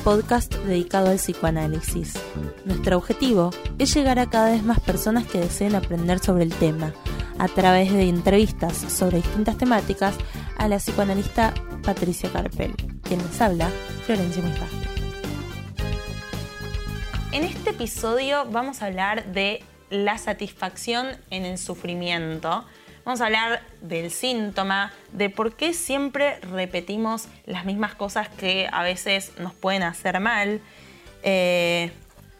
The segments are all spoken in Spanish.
podcast dedicado al psicoanálisis. Nuestro objetivo es llegar a cada vez más personas que deseen aprender sobre el tema, a través de entrevistas sobre distintas temáticas a la psicoanalista Patricia Carpel, quien les habla, Florencia Misbah. En este episodio vamos a hablar de la satisfacción en el sufrimiento. Vamos a hablar del síntoma, de por qué siempre repetimos las mismas cosas que a veces nos pueden hacer mal, eh,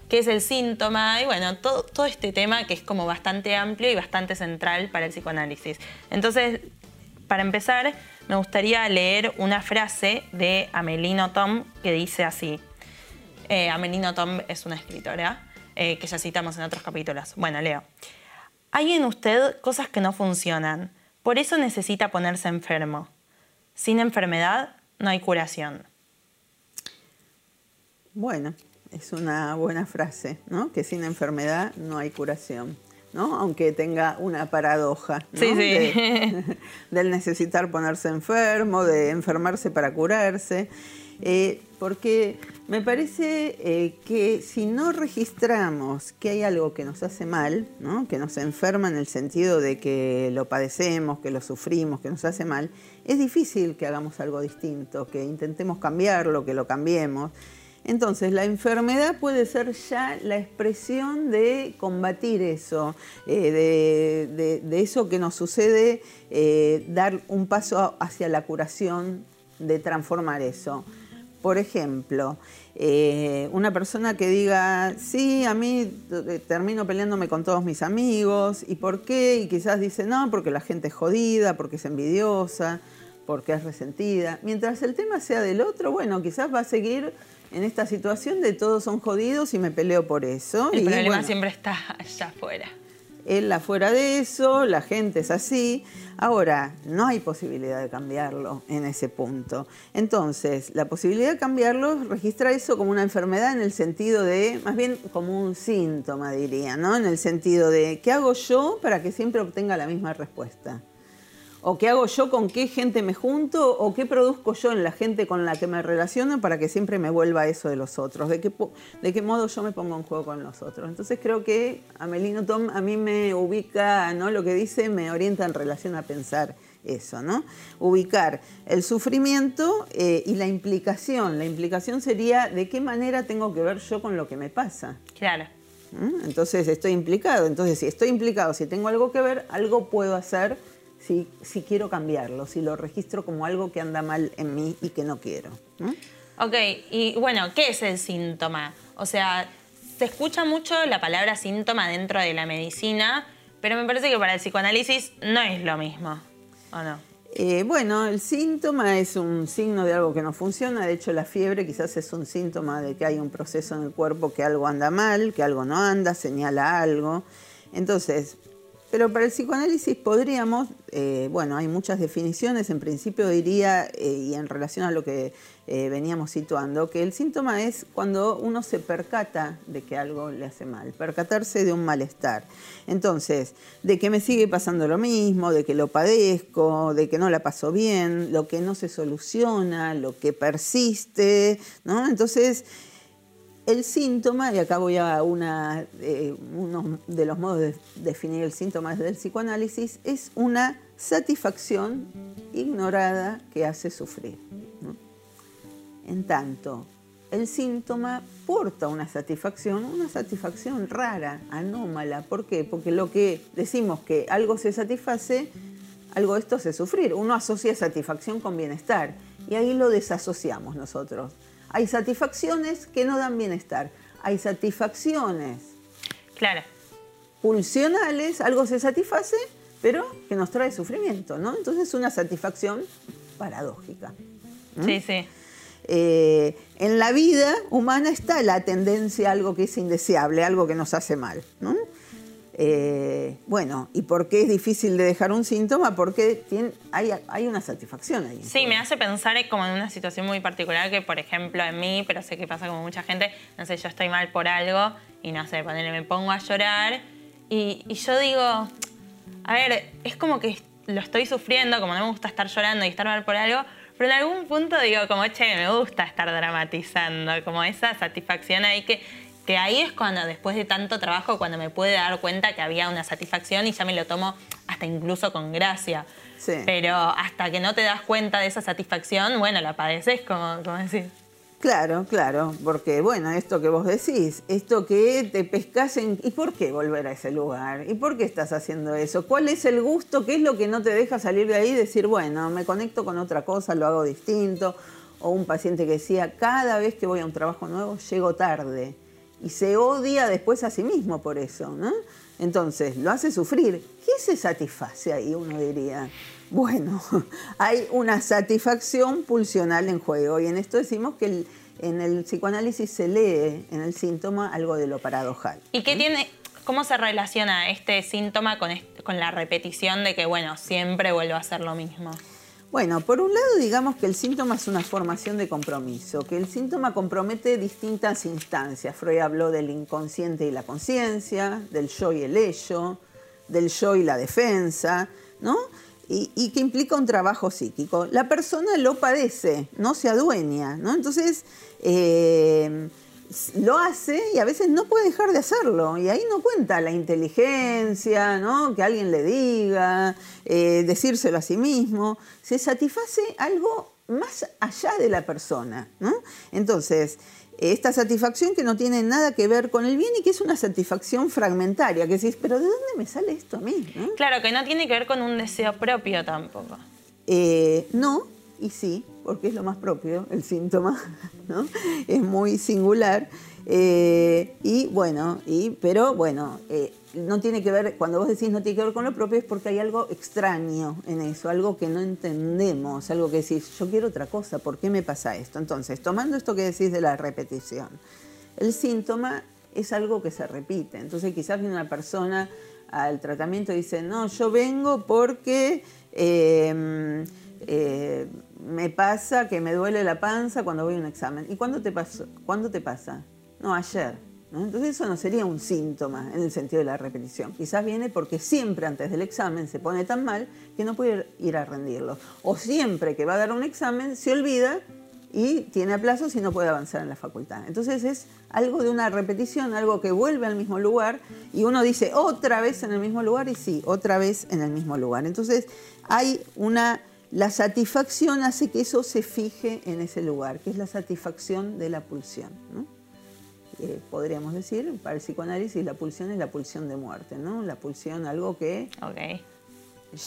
qué es el síntoma y bueno, todo, todo este tema que es como bastante amplio y bastante central para el psicoanálisis. Entonces, para empezar, me gustaría leer una frase de Amelino Tom que dice así. Eh, Amelino Tom es una escritora eh, que ya citamos en otros capítulos. Bueno, leo. Hay en usted cosas que no funcionan, por eso necesita ponerse enfermo. Sin enfermedad no hay curación. Bueno, es una buena frase, ¿no? Que sin enfermedad no hay curación, ¿no? Aunque tenga una paradoja, ¿no? Sí, sí. De- del necesitar ponerse enfermo, de enfermarse para curarse. Eh, porque me parece eh, que si no registramos que hay algo que nos hace mal, que nos enferma en el sentido de que lo padecemos, que lo sufrimos, que nos hace mal, es difícil que hagamos algo distinto, que intentemos cambiarlo, que lo cambiemos. Entonces, la enfermedad puede ser ya la expresión de combatir eso, eh, de eso que nos sucede, eh, dar un paso hacia la curación, de transformar eso. Por ejemplo, eh, una persona que diga, sí, a mí eh, termino peleándome con todos mis amigos, ¿y por qué? Y quizás dice, no, porque la gente es jodida, porque es envidiosa, porque es resentida. Mientras el tema sea del otro, bueno, quizás va a seguir en esta situación de todos son jodidos y me peleo por eso. El y problema bueno, siempre está allá afuera. Él afuera de eso, la gente es así. Ahora, no hay posibilidad de cambiarlo en ese punto. Entonces, la posibilidad de cambiarlo registra eso como una enfermedad en el sentido de, más bien como un síntoma, diría, ¿no? En el sentido de, ¿qué hago yo para que siempre obtenga la misma respuesta? ¿O qué hago yo con qué gente me junto? ¿O qué produzco yo en la gente con la que me relaciono para que siempre me vuelva eso de los otros? ¿De qué, de qué modo yo me pongo en juego con los otros? Entonces creo que Amelino Tom a mí me ubica, ¿no? Lo que dice me orienta en relación a pensar eso, ¿no? Ubicar el sufrimiento eh, y la implicación. La implicación sería de qué manera tengo que ver yo con lo que me pasa. Claro. ¿Mm? Entonces estoy implicado. Entonces, si estoy implicado, si tengo algo que ver, algo puedo hacer si, si quiero cambiarlo, si lo registro como algo que anda mal en mí y que no quiero. ¿Mm? Ok, y bueno, ¿qué es el síntoma? O sea, se escucha mucho la palabra síntoma dentro de la medicina, pero me parece que para el psicoanálisis no es lo mismo, ¿o no? Eh, bueno, el síntoma es un signo de algo que no funciona. De hecho, la fiebre quizás es un síntoma de que hay un proceso en el cuerpo que algo anda mal, que algo no anda, señala algo. Entonces, pero para el psicoanálisis podríamos, eh, bueno, hay muchas definiciones, en principio diría, eh, y en relación a lo que eh, veníamos situando, que el síntoma es cuando uno se percata de que algo le hace mal, percatarse de un malestar. Entonces, de que me sigue pasando lo mismo, de que lo padezco, de que no la paso bien, lo que no se soluciona, lo que persiste, ¿no? Entonces, el síntoma, y acá voy a eh, uno de los modos de definir el síntoma desde el psicoanálisis, es una satisfacción ignorada que hace sufrir. En tanto, el síntoma porta una satisfacción, una satisfacción rara, anómala. ¿Por qué? Porque lo que decimos que algo se satisface, algo esto hace sufrir. Uno asocia satisfacción con bienestar y ahí lo desasociamos nosotros. Hay satisfacciones que no dan bienestar. Hay satisfacciones Claro. pulsionales, algo se satisface, pero que nos trae sufrimiento, ¿no? Entonces es una satisfacción paradójica. Sí, sí. Eh, en la vida humana está la tendencia a algo que es indeseable, algo que nos hace mal, ¿no? Eh, bueno, ¿y por qué es difícil de dejar un síntoma? Porque tiene- hay, hay una satisfacción ahí. Sí, me hace pensar como en una situación muy particular que, por ejemplo, en mí, pero sé que pasa como mucha gente, no sé, yo estoy mal por algo y no sé, me pongo a llorar y, y yo digo, a ver, es como que lo estoy sufriendo, como no me gusta estar llorando y estar mal por algo, Pero en algún punto digo, como, che, me gusta estar dramatizando, como esa satisfacción ahí que, que ahí es cuando después de tanto trabajo, cuando me pude dar cuenta que había una satisfacción y ya me lo tomo hasta incluso con gracia. Sí. Pero hasta que no te das cuenta de esa satisfacción, bueno, la padeces, como, como decís. Claro, claro, porque bueno, esto que vos decís, esto que te pescas en... ¿Y por qué volver a ese lugar? ¿Y por qué estás haciendo eso? ¿Cuál es el gusto? ¿Qué es lo que no te deja salir de ahí y decir, bueno, me conecto con otra cosa, lo hago distinto? O un paciente que decía, cada vez que voy a un trabajo nuevo, llego tarde. Y se odia después a sí mismo por eso, ¿no? Entonces, lo hace sufrir. ¿Qué se satisface ahí, uno diría? Bueno, hay una satisfacción pulsional en juego y en esto decimos que el- en el psicoanálisis se lee en el síntoma algo de lo paradojal. ¿Y qué tiene, cómo se relaciona este síntoma con, est- con la repetición de que, bueno, siempre vuelvo a hacer lo mismo? Bueno, por un lado digamos que el síntoma es una formación de compromiso, que el síntoma compromete distintas instancias. Freud habló del inconsciente y la conciencia, del yo y el ello, del yo y la defensa, ¿no? Y, que implica un trabajo psíquico. La persona lo padece, no se adueña, ¿no? Entonces, eh, lo hace y a veces no puede dejar de hacerlo. Y ahí no cuenta la inteligencia, ¿no? que alguien le diga, eh, decírselo a sí mismo. Se satisface algo más allá de la persona. ¿no? Entonces, esta satisfacción que no tiene nada que ver con el bien y que es una satisfacción fragmentaria, que decís, pero ¿de dónde me sale esto a mí? ¿no? Claro, que no tiene que ver con un deseo propio tampoco. Eh, no, y sí, porque es lo más propio, el síntoma, ¿no? Es muy singular. eh, y bueno, y, pero bueno, eh, no tiene que ver, cuando vos decís no tiene que ver con lo propio, es porque hay algo extraño en eso, algo que no entendemos, algo que decís, yo quiero otra cosa, ¿por qué me pasa esto? Entonces, tomando esto que decís de la repetición, el síntoma es algo que se repite. Entonces, quizás viene una persona al tratamiento y dice, no, yo vengo porque eh, eh, me pasa que me duele la panza cuando voy a un examen. ¿Y cuándo te, pasó? ¿Cuándo te pasa? No, ayer. ¿no? Entonces eso no sería un síntoma en el sentido de la repetición. Quizás viene porque siempre antes del examen se pone tan mal que no puede ir a rendirlo. O siempre que va a dar un examen se olvida y tiene aplazos y no puede avanzar en la facultad. Entonces es algo de una repetición, algo que vuelve al mismo lugar y uno dice otra vez en el mismo lugar y sí, otra vez en el mismo lugar. Entonces hay una, la satisfacción hace que eso se fije en ese lugar, que es la satisfacción de la pulsión. ¿no? Eh, podríamos decir, para el psicoanálisis la pulsión es la pulsión de muerte, ¿no? La pulsión, algo que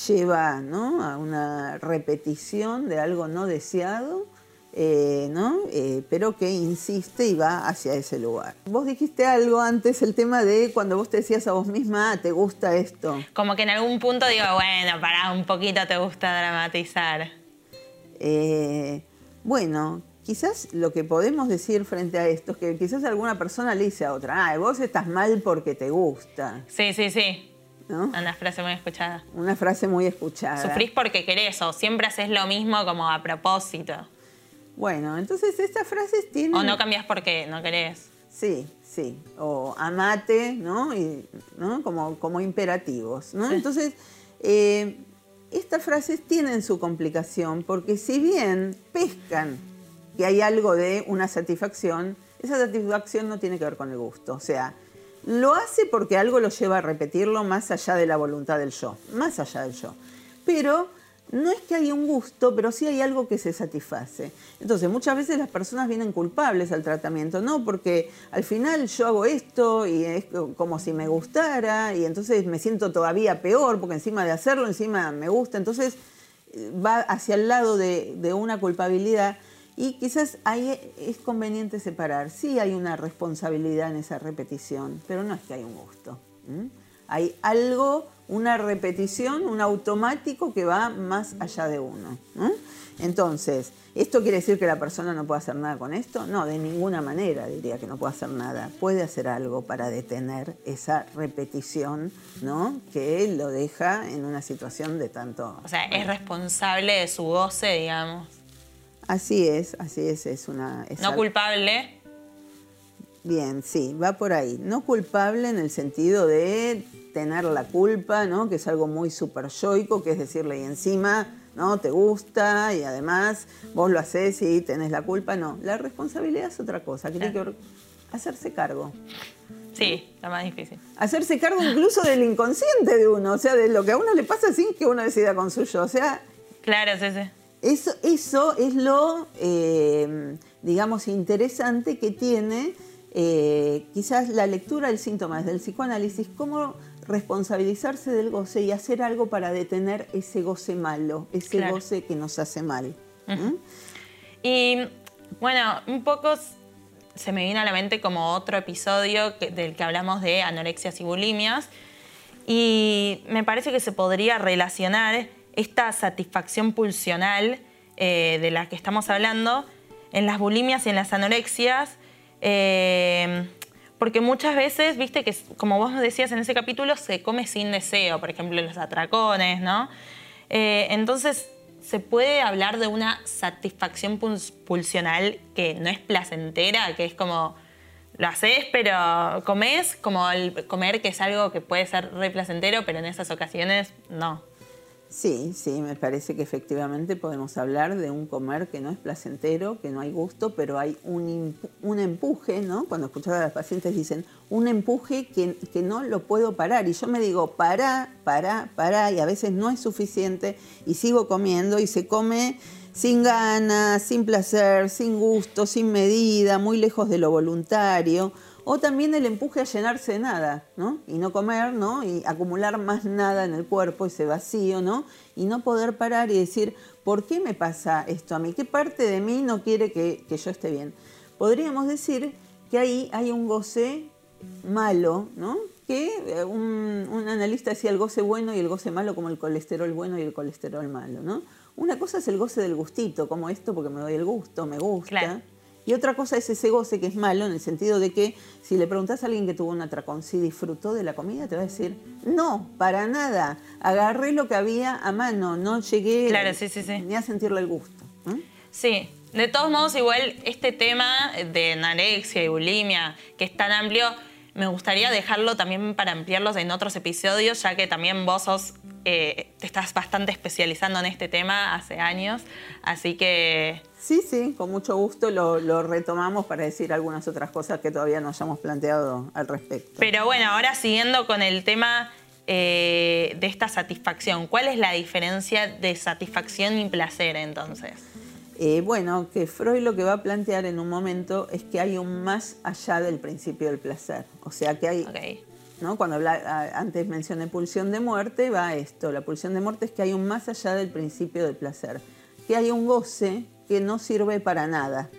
lleva ¿no? a una repetición de algo no deseado, eh, ¿no? Eh, pero que insiste y va hacia ese lugar. Vos dijiste algo antes, el tema de cuando vos te decías a vos misma, "Ah, ¿te gusta esto? Como que en algún punto digo, bueno, pará, un poquito te gusta dramatizar. Eh, bueno, quizás lo que podemos decir frente a esto es que quizás alguna persona le dice a otra, ah, vos estás mal porque te gusta, Sí, sí, sí. ¿no? Una frase muy escuchada. Una frase muy escuchada. Sufrís porque querés o siempre haces lo mismo como a propósito. Bueno, entonces estas frases tienen... O no cambias porque no querés. Sí, sí. O amate, ¿no? Y, ¿no? Como, como imperativos, ¿no? Sí. Entonces, eh, estas frases tienen su complicación porque si bien pescan que hay algo de una satisfacción, esa satisfacción no tiene que ver con el gusto. O sea, lo hace porque algo lo lleva a repetirlo más allá de la voluntad del yo, más allá del yo. Pero no es que haya un gusto, pero sí hay algo que se satisface. Entonces, muchas veces las personas vienen culpables al tratamiento, no, porque al final yo hago esto y es co- como si me gustara y entonces me siento todavía peor porque encima de hacerlo, encima me gusta. Entonces, va hacia el lado de, una culpabilidad y quizás ahí es conveniente separar. Sí hay una responsabilidad en esa repetición, pero no es que hay un gusto. Hay algo, una repetición, un automático que va más allá de uno. ¿no? Entonces, ¿esto quiere decir que la persona no puede hacer nada con esto? No, de ninguna manera diría que no puede hacer nada. Puede hacer algo para detener esa repetición, ¿no? Que lo deja en una situación de tanto... O sea, es responsable de su goce, digamos. Así es, así es, es una... es No algo- culpable. Bien, sí, va por ahí. No culpable en el sentido de tener la culpa, ¿no? Que es algo muy super yoico, que es decirle, y encima ¿no? Te gusta y además vos lo haces y tenés la culpa. No, la responsabilidad es otra cosa, que tiene que hacerse cargo. Sí, la más difícil. Hacerse cargo incluso del inconsciente de uno, o sea, de lo que a uno le pasa sin que uno decida con suyo. O sea. Claro, sí, sí. Eso, eso es lo, eh, digamos, interesante que tiene eh, quizás la lectura del síntoma desde el psicoanálisis, cómo responsabilizarse del goce y hacer algo para detener ese goce malo, ese goce que nos hace mal. Y bueno, un poco se me viene a la mente como otro episodio del que hablamos de anorexias y bulimias. Y me parece que se podría relacionar esta satisfacción pulsional eh, de la que estamos hablando en las bulimias y en las anorexias. Eh, porque muchas veces, viste que, como vos decías en ese capítulo, se come sin deseo, por ejemplo, los atracones, ¿no? Eh, entonces, se puede hablar de una satisfacción pulsional que no es placentera, que es como lo haces, pero comes, como el comer, que es algo que puede ser re placentero, pero en esas ocasiones no. Sí, sí, me parece que efectivamente podemos hablar de un comer que no es placentero, que no hay gusto, pero hay un, empuje, ¿no? Cuando escuchaba a las pacientes dicen, un empuje que, que, no lo puedo parar. Y yo me digo, para, para, para, y a veces no es suficiente, y sigo comiendo, y se come sin ganas, sin placer, sin gusto, sin medida, muy lejos de lo voluntario o también el empuje a llenarse de nada, ¿no? Y no comer, ¿no? Y acumular más nada en el cuerpo, ese vacío, ¿no? Y no poder parar y decir, ¿por qué me pasa esto a mí? ¿Qué parte de mí no quiere que, yo esté bien? Podríamos decir que ahí hay un goce malo, ¿no? Que eh, un, un, analista decía el goce bueno y el goce malo como el colesterol bueno y el colesterol malo, ¿no? Una cosa es el goce del gustito, como esto porque me doy el gusto, me gusta. Y otra cosa es ese goce que es malo en el sentido de que si le preguntas a alguien que tuvo un atracón si disfrutó de la comida, te va a decir, no, para nada. Agarré lo que había a mano, no llegué ni a sentirle el gusto. Sí, de todos modos, igual este tema de anorexia y bulimia, que es tan amplio, me gustaría dejarlo también para ampliarlos en otros episodios, ya que también vos sos, eh, te estás bastante especializando en este tema hace años, así que Sí, sí, con mucho gusto lo, retomamos para decir algunas otras cosas que todavía no hayamos planteado al respecto. Pero bueno, ahora siguiendo con el tema eh, de esta satisfacción, ¿cuál es la diferencia de satisfacción y placer entonces? Eh, bueno, que Freud lo que va a plantear en un momento es que hay un más allá del principio del placer. O sea que hay, ¿no? cuando antes mencioné pulsión de muerte, va esto. La pulsión de muerte es que hay un más allá del principio del placer. Que hay un goce que no sirve para nada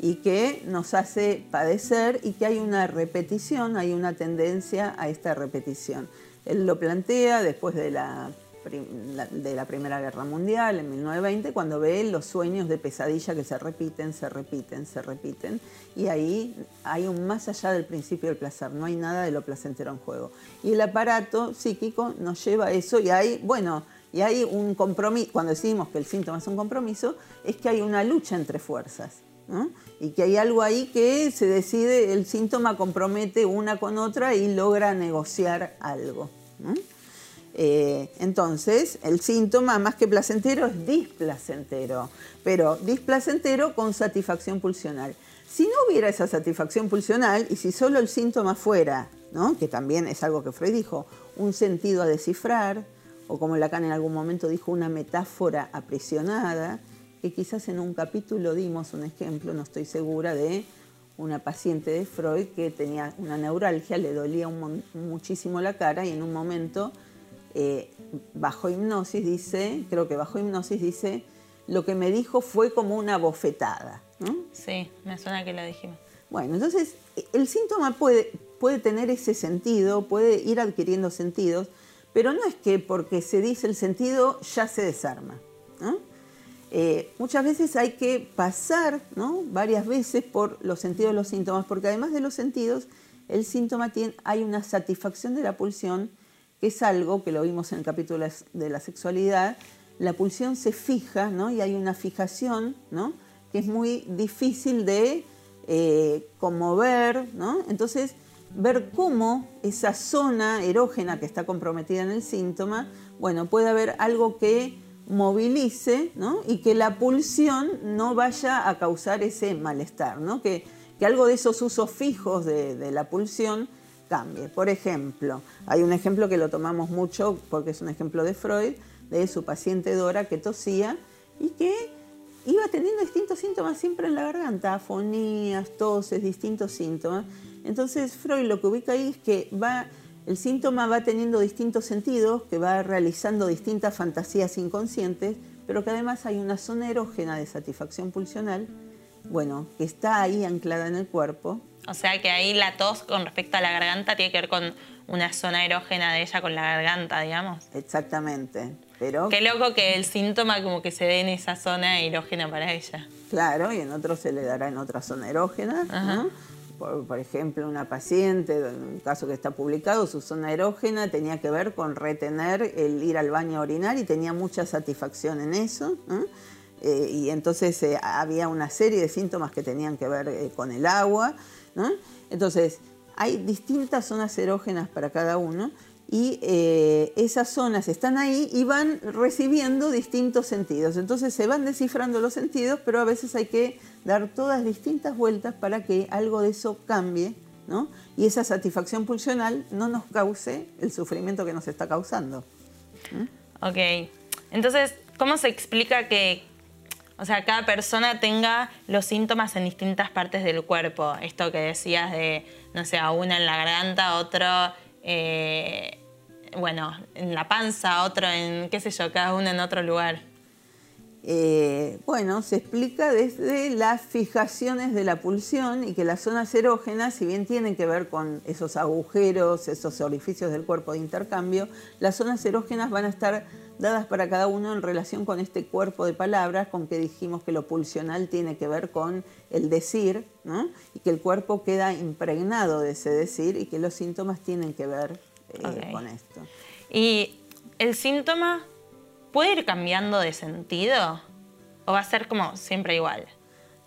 y que nos hace padecer y que hay una repetición, hay una tendencia a esta repetición. Él lo plantea después de la, de la Primera Guerra Mundial, en 1920, cuando ve los sueños de pesadilla que se repiten, se repiten, se repiten, y ahí hay un más allá del principio del placer, no hay nada de lo placentero en juego. Y el aparato psíquico nos lleva a eso y hay, bueno, y hay un compromiso, cuando decimos que el síntoma es un compromiso, es que hay una lucha entre fuerzas. Y que hay algo ahí que se decide, el síntoma compromete una con otra y logra negociar algo. Eh, entonces, el síntoma más que placentero es displacentero, pero displacentero con satisfacción pulsional. Si no hubiera esa satisfacción pulsional y si solo el síntoma fuera, ¿no? que también es algo que Freud dijo, un sentido a descifrar, o como Lacan en algún momento dijo, una metáfora aprisionada, que quizás en un capítulo dimos un ejemplo, no estoy segura, de una paciente de Freud que tenía una neuralgia, le dolía muchísimo la cara y en un momento, eh, bajo hipnosis, dice, creo que bajo hipnosis dice, lo que me dijo fue como una bofetada. Sí, me suena que lo dijimos. Bueno, entonces el síntoma puede, puede tener ese sentido, puede ir adquiriendo sentidos, pero no es que porque se dice el sentido ya se desarma. Eh, muchas veces hay que pasar varias veces por los sentidos de los síntomas, porque además de los sentidos, el síntoma tiene, hay una satisfacción de la pulsión, es algo que lo vimos en el capítulo de la sexualidad. La pulsión se fija y hay una fijación que es muy difícil de eh, conmover. Entonces, ver cómo esa zona erógena que está comprometida en el síntoma, bueno, puede haber algo que movilice ¿no? y que la pulsión no vaya a causar ese malestar, ¿no? que, que algo de esos usos fijos de, la pulsión cambie. Por ejemplo, hay un ejemplo que lo tomamos mucho porque es un ejemplo de Freud, de su paciente Dora que tosía y que iba teniendo distintos síntomas siempre en la garganta, afonías, toses, distintos síntomas. Entonces Freud lo que ubica ahí es que va el síntoma va teniendo distintos sentidos, que va realizando distintas fantasías inconscientes, pero que además hay una zona erógena de satisfacción pulsional, bueno, que está ahí anclada en el cuerpo. O sea que ahí la tos con respecto a la garganta tiene que ver con una zona erógena de ella con la garganta, digamos. Exactamente. Pero... Qué loco que el síntoma como que se dé en esa zona erógena para ella. Claro, y en otro se le dará en otra zona erógena. ¿no? por, ejemplo, una paciente, en un caso que está publicado, su zona erógena tenía que ver con retener el ir al baño a orinar y tenía mucha satisfacción en eso. Eh, y entonces eh, había una serie de síntomas que tenían que ver eh, con el agua. Entonces, hay distintas zonas erógenas para cada uno y esas zonas están ahí y van recibiendo distintos sentidos. Entonces se van descifrando los sentidos, pero a veces hay que dar todas distintas vueltas para que algo de eso cambie, ¿no? Y esa satisfacción pulsional no nos cause el sufrimiento que nos está causando. Ok. Entonces, ¿cómo se explica que, o sea, cada persona tenga los síntomas en distintas partes del cuerpo? Esto que decías de, no sé, a una en la garganta, otro eh, bueno, en la panza, otro en, qué sé yo, cada uno en otro lugar? Eh, bueno, se explica desde las fijaciones de la pulsión y que las zonas erógenas, si bien tienen que ver con esos agujeros, esos orificios del cuerpo de intercambio, las zonas erógenas van a estar dadas para cada uno en relación con este cuerpo de palabras, con que dijimos que lo pulsional tiene que ver con el decir, y que el cuerpo queda impregnado de ese decir y que los síntomas tienen que ver eh, con esto. ¿Y el síntoma puede ir cambiando de sentido o va a ser como siempre igual?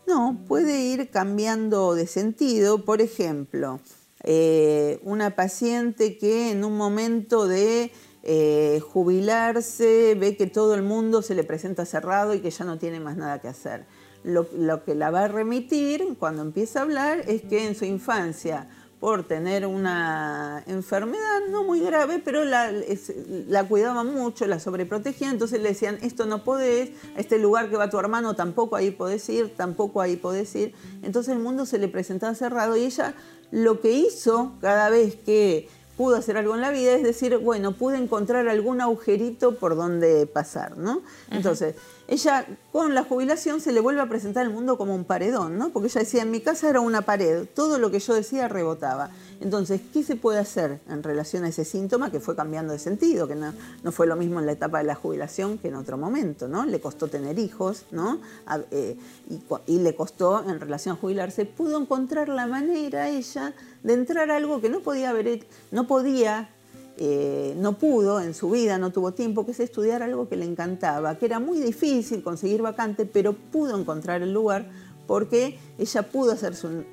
No, puede ir cambiando de sentido. Por ejemplo, eh, una paciente que en un momento de eh, jubilarse ve que todo el mundo se le presenta cerrado y que ya no tiene más nada que hacer. Lo, lo que la va a remitir cuando empieza a hablar es que en su infancia por tener una enfermedad no muy grave, pero la, la cuidaba mucho, la sobreprotegía, entonces le decían, esto no podés, a este lugar que va tu hermano tampoco ahí podés ir, tampoco ahí podés ir. Entonces el mundo se le presentaba cerrado y ella lo que hizo cada vez que pudo hacer algo en la vida es decir, bueno, pude encontrar algún agujerito por donde pasar, ¿no? Entonces, ella con la jubilación se le vuelve a presentar el mundo como un paredón, ¿no? Porque ella decía, en mi casa era una pared, todo lo que yo decía rebotaba. Entonces, ¿qué se puede hacer en relación a ese síntoma que fue cambiando de sentido, que no, fue lo mismo en la etapa de la jubilación que en otro momento, ¿no? Le costó tener hijos, ¿no? Eh, y, le costó en relación a jubilarse, pudo encontrar la manera ella de entrar a algo que no podía haber, no podía eh, no pudo en su vida, no tuvo tiempo, que es estudiar algo que le encantaba, que era muy difícil conseguir vacante, pero pudo encontrar el lugar porque ella pudo hacerse un, eh,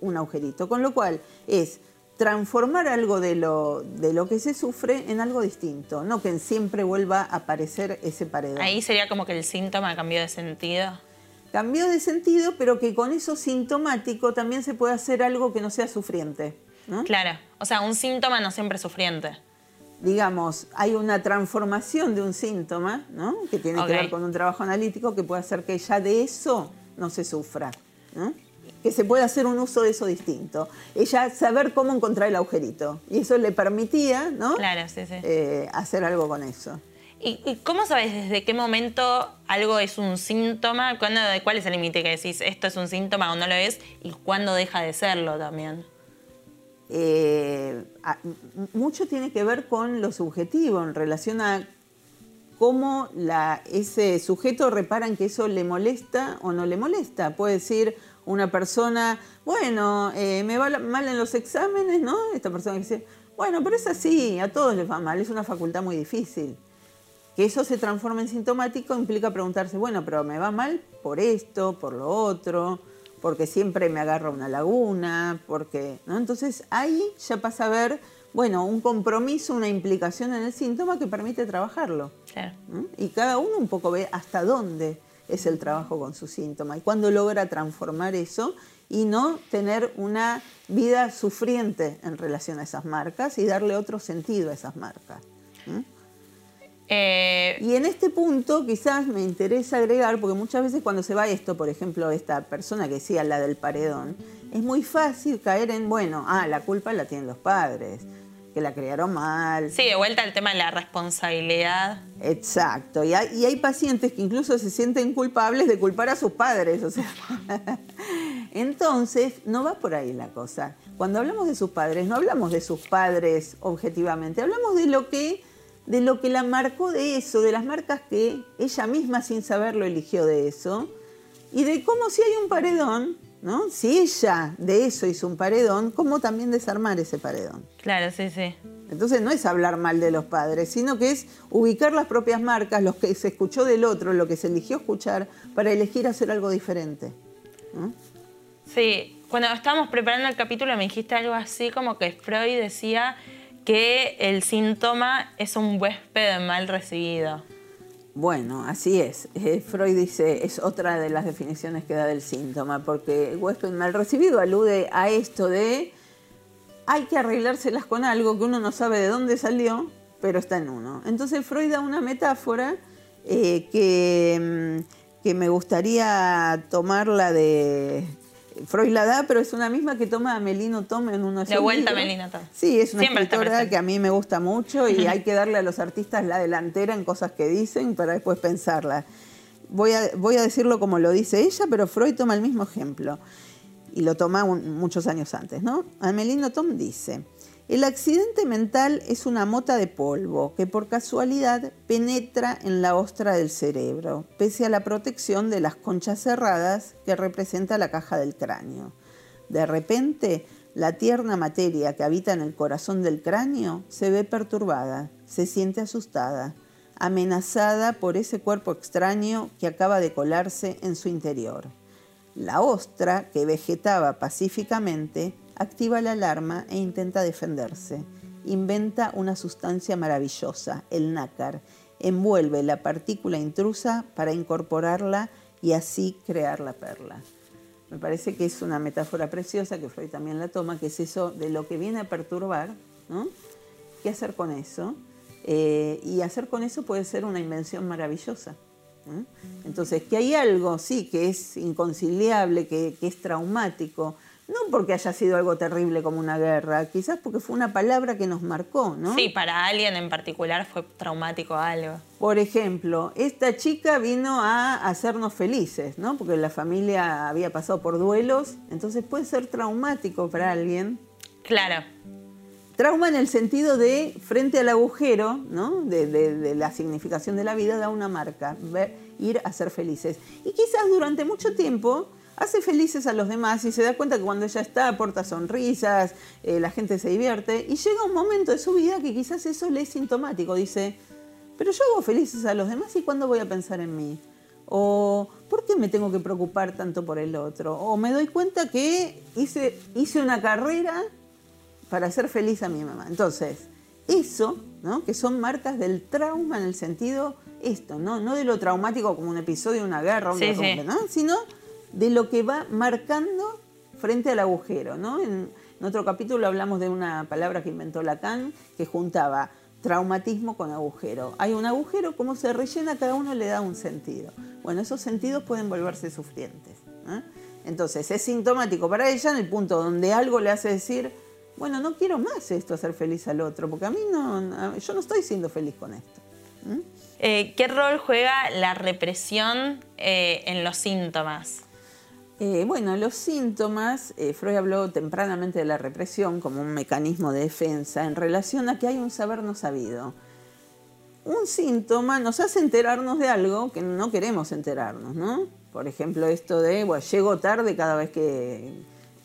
un agujerito. Con lo cual es transformar algo de lo, de lo que se sufre en algo distinto, no que siempre vuelva a aparecer ese paredón. Ahí sería como que el síntoma cambió de sentido. Cambió de sentido, pero que con eso sintomático también se puede hacer algo que no sea sufriente. Claro, o sea, un síntoma no siempre es sufriente. Digamos, hay una transformación de un síntoma, ¿no? Que tiene que ver con un trabajo analítico que puede hacer que ya de eso no se sufra, ¿no? Que se pueda hacer un uso de eso distinto. Ella saber cómo encontrar el agujerito. Y eso le permitía, ¿no? Claro, sí, sí. Eh, hacer algo con eso. ¿Y, cómo sabes desde qué momento algo es un síntoma? ¿Cuándo, ¿Cuál es el límite que decís esto es un síntoma o no lo es? ¿Y cuándo deja de serlo también? Eh, mucho tiene que ver con lo subjetivo en relación a cómo ese sujeto repara en que eso le molesta o no le molesta. Puede decir una persona, bueno, eh, me va mal en los exámenes, ¿no? Esta persona dice, bueno, pero es así, a todos les va mal, es una facultad muy difícil. Que eso se transforme en sintomático implica preguntarse, bueno, pero me va mal por esto, por lo otro porque siempre me agarra una laguna, porque, ¿no? Entonces ahí ya pasa a ver bueno, un compromiso, una implicación en el síntoma que permite trabajarlo. Claro. Y cada uno un poco ve hasta dónde es el trabajo con su síntoma y cuándo logra transformar eso y no tener una vida sufriente en relación a esas marcas y darle otro sentido a esas marcas. ¿Mm? Eh, Y en este punto quizás me interesa agregar, porque muchas veces cuando se va esto, por ejemplo, esta persona que decía la del paredón, es muy fácil caer en, bueno, ah, la culpa la tienen los padres, que la criaron mal. sí, de vuelta al tema de la responsabilidad. Exacto. Y hay, y hay pacientes que incluso se sienten culpables de culpar a sus padres. O sea, entonces, no va por ahí la cosa. Cuando hablamos de sus padres, no hablamos de sus padres objetivamente, hablamos de lo que de lo que la marcó de eso, de las marcas que ella misma sin saberlo eligió de eso, y de cómo si hay un paredón, ¿no? Si ella de eso hizo un paredón, cómo también desarmar ese paredón. Claro, sí, sí. Entonces no es hablar mal de los padres, sino que es ubicar las propias marcas, lo que se escuchó del otro, lo que se eligió escuchar, para elegir hacer algo diferente. ¿no? Sí, cuando estábamos preparando el capítulo me dijiste algo así como que Freud decía que el síntoma es un huésped mal recibido. Bueno, así es. Eh, Freud dice, es otra de las definiciones que da del síntoma, porque huésped mal recibido alude a esto de hay que arreglárselas con algo que uno no sabe de dónde salió, pero está en uno. Entonces Freud da una metáfora eh, que, mm, que me gustaría tomarla de... Freud la da, pero es una misma que toma Melino Tom en uno de De sus vuelta libros. Melina Tom. Sí, es una Siempre escritora que a mí me gusta mucho y hay que darle a los artistas la delantera en cosas que dicen para después pensarla. Voy a, voy a decirlo como lo dice ella, pero Freud toma el mismo ejemplo y lo toma un- muchos años antes, ¿no? Amelino Tom dice, el accidente mental es una mota de polvo que por casualidad penetra en la ostra del cerebro, pese a la protección de las conchas cerradas que representa la caja del cráneo. De repente, la tierna materia que habita en el corazón del cráneo se ve perturbada, se siente asustada, amenazada por ese cuerpo extraño que acaba de colarse en su interior. La ostra, que vegetaba pacíficamente, activa la alarma e intenta defenderse. Inventa una sustancia maravillosa, el nácar. Envuelve la partícula intrusa para incorporarla y así crear la perla. Me parece que es una metáfora preciosa, que Freud también la toma, que es eso de lo que viene a perturbar, ¿no? ¿Qué hacer con eso? Eh, y hacer con eso puede ser una invención maravillosa. Entonces, que hay algo, sí, que es inconciliable, que es traumático, no porque haya sido algo terrible como una guerra, quizás porque fue una palabra que nos marcó, ¿no? Sí, para alguien en particular fue traumático algo. Por ejemplo, esta chica vino a hacernos felices, ¿no? Porque la familia había pasado por duelos, entonces puede ser traumático para alguien. Claro. Trauma en el sentido de, frente al agujero, ¿no? De, de- de la significación de la vida, da una marca, ver, ir a ser felices. Y quizás durante mucho tiempo hace felices a los demás y se da cuenta que cuando ella está aporta sonrisas, eh, la gente se divierte y llega un momento de su vida que quizás eso le es sintomático. Dice, pero yo hago felices a los demás y ¿cuándo voy a pensar en mí? O ¿por qué me tengo que preocupar tanto por el otro? O me doy cuenta que hice, hice una carrera para hacer feliz a mi mamá. Entonces, eso, ¿no? que son marcas del trauma en el sentido esto, ¿no? no de lo traumático como un episodio de una guerra, un Sí, derrumbe, sí. ¿no? sino de lo que va marcando frente al agujero. ¿no? En, otro capítulo hablamos de una palabra que inventó Lacan que juntaba traumatismo con agujero. Hay un agujero, como se rellena, cada uno le da un sentido. Bueno, esos sentidos pueden volverse sufrientes. Entonces, es sintomático para ella en el punto donde algo le hace decir, bueno, no quiero más esto, hacer feliz al otro, porque a mí no, yo no estoy siendo feliz con esto. Eh, ¿Qué rol juega la represión eh, en los síntomas? Eh, bueno, los síntomas, eh, Freud habló tempranamente de la represión como un mecanismo de defensa en relación a que hay un saber no sabido. Un síntoma nos hace enterarnos de algo que no queremos enterarnos, ¿no? Por ejemplo, esto de, bueno, llego tarde cada vez que,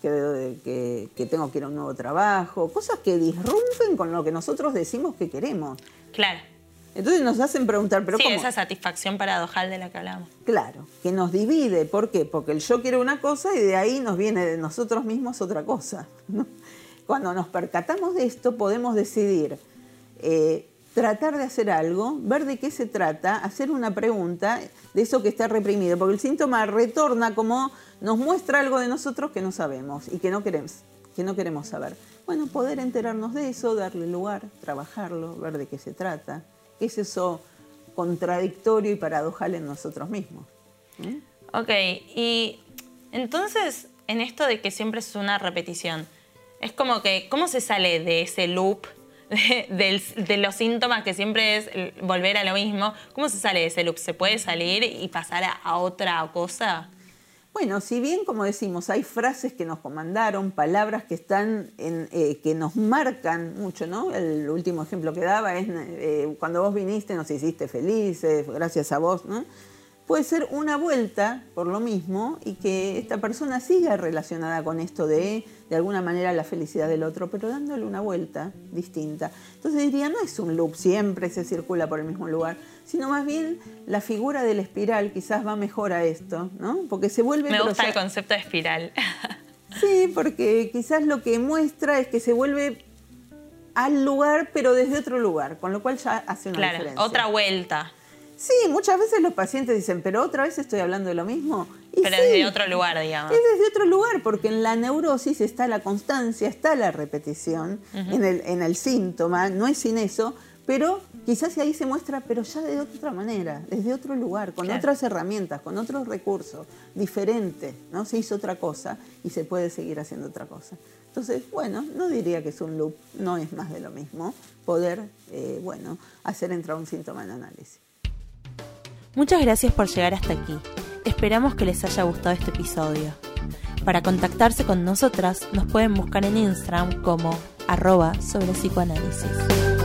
que, que- que tengo que ir a un nuevo trabajo, cosas que disrumpen con lo que nosotros decimos que queremos. Claro. Entonces nos hacen preguntar, ¿pero sí, cómo? esa satisfacción paradojal de la que hablamos. Claro, que nos divide. ¿Por qué? Porque el yo quiere una cosa y de ahí nos viene de nosotros mismos otra cosa. ¿no? cuando nos percatamos de esto podemos decidir eh, tratar de hacer algo, ver de qué se trata, hacer una pregunta de eso que está reprimido, porque el síntoma retorna como nos muestra algo de nosotros que no sabemos y que no queremos, que no queremos saber. Bueno, poder enterarnos de eso, darle lugar, trabajarlo, ver de qué se trata, es eso contradictorio y paradojal en nosotros mismos. Ok, y entonces en esto de que siempre es una repetición, es como que, ¿cómo se sale de ese loop de, los síntomas que siempre es volver a lo mismo. ¿Cómo se sale de ese loop? ¿Se puede salir y pasar a, otra cosa? Bueno, si bien, como decimos, hay frases que nos comandaron, palabras que están en, eh, que nos marcan mucho, ¿no? El último ejemplo que daba es eh, cuando vos viniste nos hiciste felices, gracias a vos, ¿no? Puede ser una vuelta por lo mismo y que esta persona siga relacionada con esto de, de alguna manera, la felicidad del otro, pero dándole una vuelta distinta. Entonces diría, no es un loop, siempre se circula por el mismo lugar, sino más bien la figura del espiral quizás va mejor a esto, ¿no? Porque se vuelve... Me gusta el concepto de espiral. sí, porque quizás lo que muestra es que se vuelve al lugar, pero desde otro lugar, con lo cual ya hace una claro, diferencia. Otra vuelta. Sí, muchas veces los pacientes dicen, pero otra vez estoy hablando de lo mismo. pero desde otro lugar, digamos. Es desde otro lugar, porque en la neurosis está la constancia, está la repetición, en, el, en el síntoma, no es sin eso, pero quizás ahí se muestra, pero ya de otra manera, desde otro lugar, con otras herramientas, con otros recursos, diferente, ¿no? Se hizo otra cosa y se puede seguir haciendo otra cosa. Entonces, bueno, no diría que es un loop, no es más de lo mismo poder, eh, bueno, hacer entrar un síntoma en análisis. Muchas gracias por llegar hasta aquí. Esperamos que les haya gustado este episodio. Para contactarse con nosotras nos pueden buscar en Instagram como arroba sobre psicoanálisis.